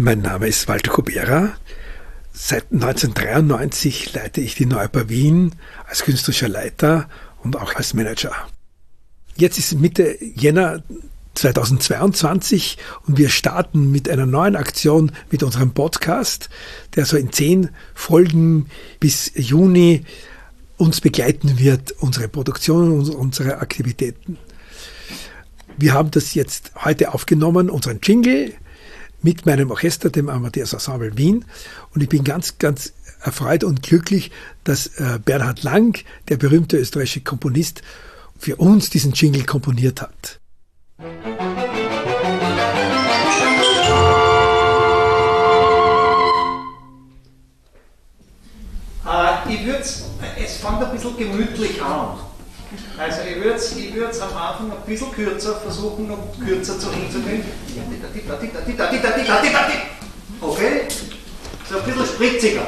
Mein Name ist Walter Kubera. Seit 1993 leite ich die Neuper Wien als künstlerischer Leiter und auch als Manager. Jetzt ist Mitte Jänner 2022 und wir starten mit einer neuen Aktion mit unserem Podcast, der so in zehn Folgen bis Juni uns begleiten wird, unsere Produktion und unsere Aktivitäten. Wir haben das jetzt heute aufgenommen, unseren Jingle mit meinem Orchester, dem Amadeus Ensemble Wien. Und ich bin ganz, ganz erfreut und glücklich, dass äh, Bernhard Lang, der berühmte österreichische Komponist, für uns diesen Jingle komponiert hat. Äh, ich würde es fängt ein bisschen gemütlich an. Also ich würde es am Anfang ein bisschen kürzer versuchen, noch kürzer zu hinzugehen. Okay? So ein bisschen spritziger.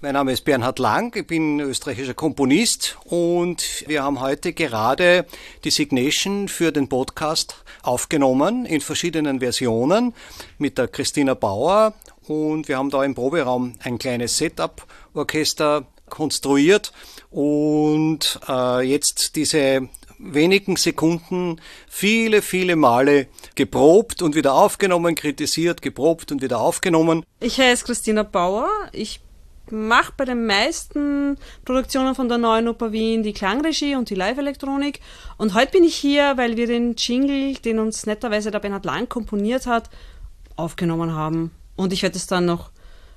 Mein Name ist Bernhard Lang, ich bin österreichischer Komponist und wir haben heute gerade die Signation für den Podcast aufgenommen in verschiedenen Versionen mit der Christina Bauer und wir haben da im Proberaum ein kleines Setup-Orchester konstruiert und äh, jetzt diese wenigen Sekunden viele, viele Male geprobt und wieder aufgenommen, kritisiert, geprobt und wieder aufgenommen. Ich heiße Christina Bauer. Ich mache bei den meisten Produktionen von der Neuen Oper Wien die Klangregie und die Live-Elektronik. Und heute bin ich hier, weil wir den Jingle, den uns netterweise der Bernhard Lang komponiert hat, aufgenommen haben. Und ich werde es dann noch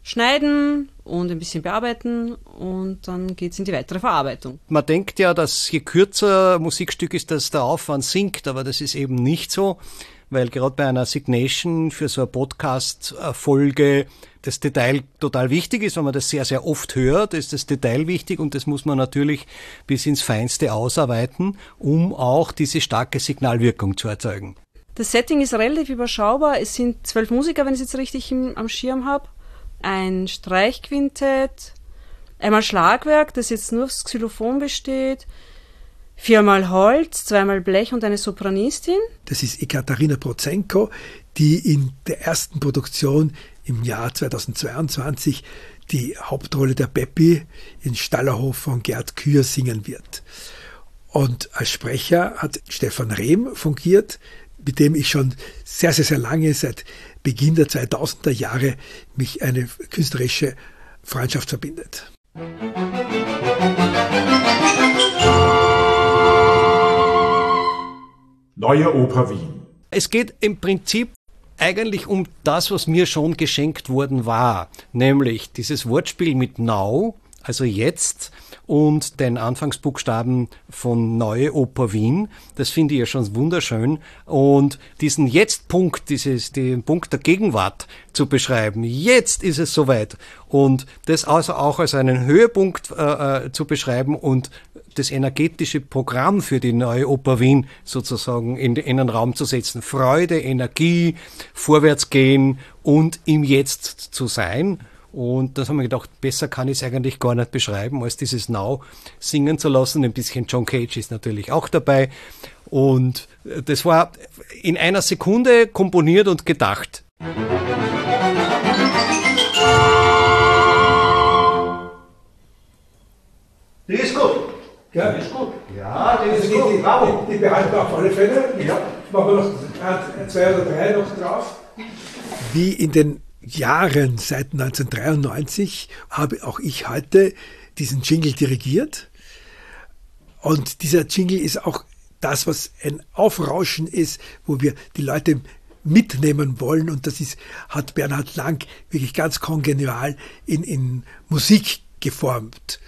schneiden und ein bisschen bearbeiten und dann geht es in die weitere Verarbeitung. Man denkt ja, dass je kürzer Musikstück ist, dass der Aufwand sinkt, aber das ist eben nicht so, weil gerade bei einer Signation für so eine Podcast-Folge das Detail total wichtig ist, wenn man das sehr, sehr oft hört, ist das Detail wichtig und das muss man natürlich bis ins Feinste ausarbeiten, um auch diese starke Signalwirkung zu erzeugen. Das Setting ist relativ überschaubar. Es sind zwölf Musiker, wenn ich es jetzt richtig im, am Schirm habe ein Streichquintett, einmal Schlagwerk, das jetzt nur aufs Xylophon besteht, viermal Holz, zweimal Blech und eine Sopranistin. Das ist Ekaterina Prozenko, die in der ersten Produktion im Jahr 2022 die Hauptrolle der Peppi in Stallerhof von Gerd Kür singen wird. Und als Sprecher hat Stefan Rehm fungiert, mit dem ich schon sehr, sehr, sehr lange, seit Beginn der 2000er Jahre, mich eine künstlerische Freundschaft verbindet. Neue Oper Wien. Es geht im Prinzip eigentlich um das, was mir schon geschenkt worden war, nämlich dieses Wortspiel mit Now, also jetzt, und den Anfangsbuchstaben von Neue Oper Wien. Das finde ich ja schon wunderschön. Und diesen Jetzt-Punkt, dieses, den Punkt der Gegenwart zu beschreiben. Jetzt ist es soweit. Und das also auch als einen Höhepunkt äh, äh, zu beschreiben und das energetische Programm für die neue Oper Wien sozusagen in, den Raum zu setzen. Freude, Energie, vorwärtsgehen und im Jetzt zu sein. Und das haben wir gedacht, besser kann ich es eigentlich gar nicht beschreiben, als dieses Now singen zu lassen. Ein bisschen John Cage ist natürlich auch dabei. Und das war in einer Sekunde komponiert und gedacht. Die ist gut. Ja, die ist gut. Ja, die ist gut. Die, Bravo. Die, die behalten wir auf alle Fälle. Ja. Machen wir noch zwei oder drei noch drauf. Wie in den Jahren, seit 1993, habe auch ich heute diesen Jingle dirigiert. Und dieser Jingle ist auch das, was ein Aufrauschen ist, wo wir die Leute mitnehmen wollen. Und das ist, hat Bernhard Lang wirklich ganz kongenial in, in Musik geformt.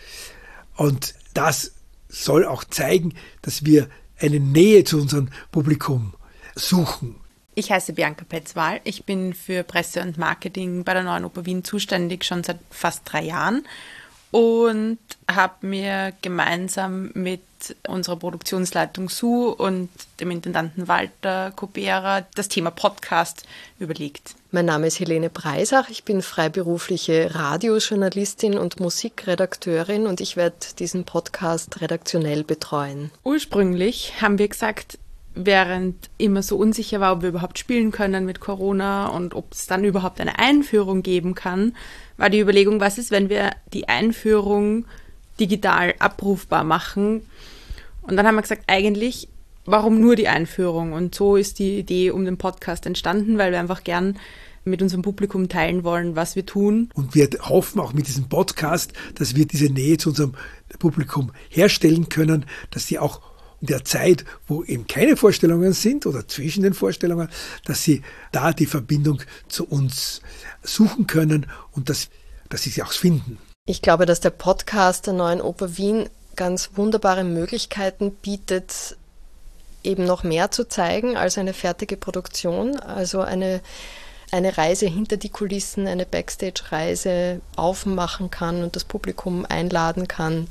Und das soll auch zeigen, dass wir eine Nähe zu unserem Publikum suchen. Ich heiße Bianca Petzwal. Ich bin für Presse und Marketing bei der Neuen Oper Wien zuständig, schon seit fast drei Jahren und habe mir gemeinsam mit unserer Produktionsleitung Sue und dem Intendanten Walter Kubera das Thema Podcast überlegt. Mein Name ist Helene Breisach. Ich bin freiberufliche Radiojournalistin und Musikredakteurin und ich werde diesen Podcast redaktionell betreuen. Ursprünglich haben wir gesagt, während immer so unsicher war, ob wir überhaupt spielen können mit Corona und ob es dann überhaupt eine Einführung geben kann, war die Überlegung, was ist, wenn wir die Einführung digital abrufbar machen. Und dann haben wir gesagt, eigentlich, warum nur die Einführung? Und so ist die Idee um den Podcast entstanden, weil wir einfach gern mit unserem Publikum teilen wollen, was wir tun. Und wir hoffen auch mit diesem Podcast, dass wir diese Nähe zu unserem Publikum herstellen können, dass sie auch in der Zeit, wo eben keine Vorstellungen sind oder zwischen den Vorstellungen, dass sie da die Verbindung zu uns suchen können und dass, dass sie sie auch finden. Ich glaube, dass der Podcast der neuen Oper Wien ganz wunderbare Möglichkeiten bietet, eben noch mehr zu zeigen als eine fertige Produktion. Also eine eine Reise hinter die Kulissen, eine Backstage-Reise aufmachen kann und das Publikum einladen kann,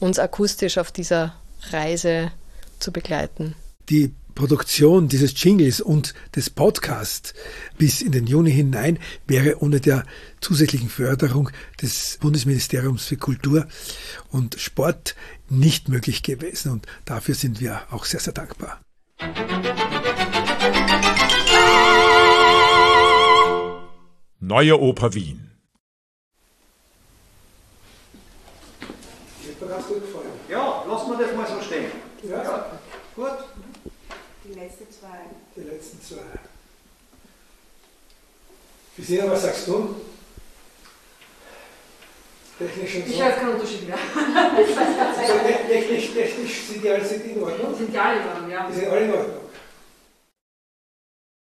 uns akustisch auf dieser Reise zu begleiten. Die Produktion dieses Jingles und des Podcasts bis in den Juni hinein wäre ohne der zusätzlichen Förderung des Bundesministeriums für Kultur und Sport nicht möglich gewesen. Und dafür sind wir auch sehr, sehr dankbar. Neue Oper Wien. Ja, lassen wir das mal so stehen. Ja. ja. Gut. Die letzten zwei. Die letzten zwei. Christina, was sagst du? Technisch und so. Ich habe keinen Unterschied mehr. Also, technisch, technisch sind die alle in Ordnung? Sind die alle in Ordnung, ja. Die sind alle in Ordnung.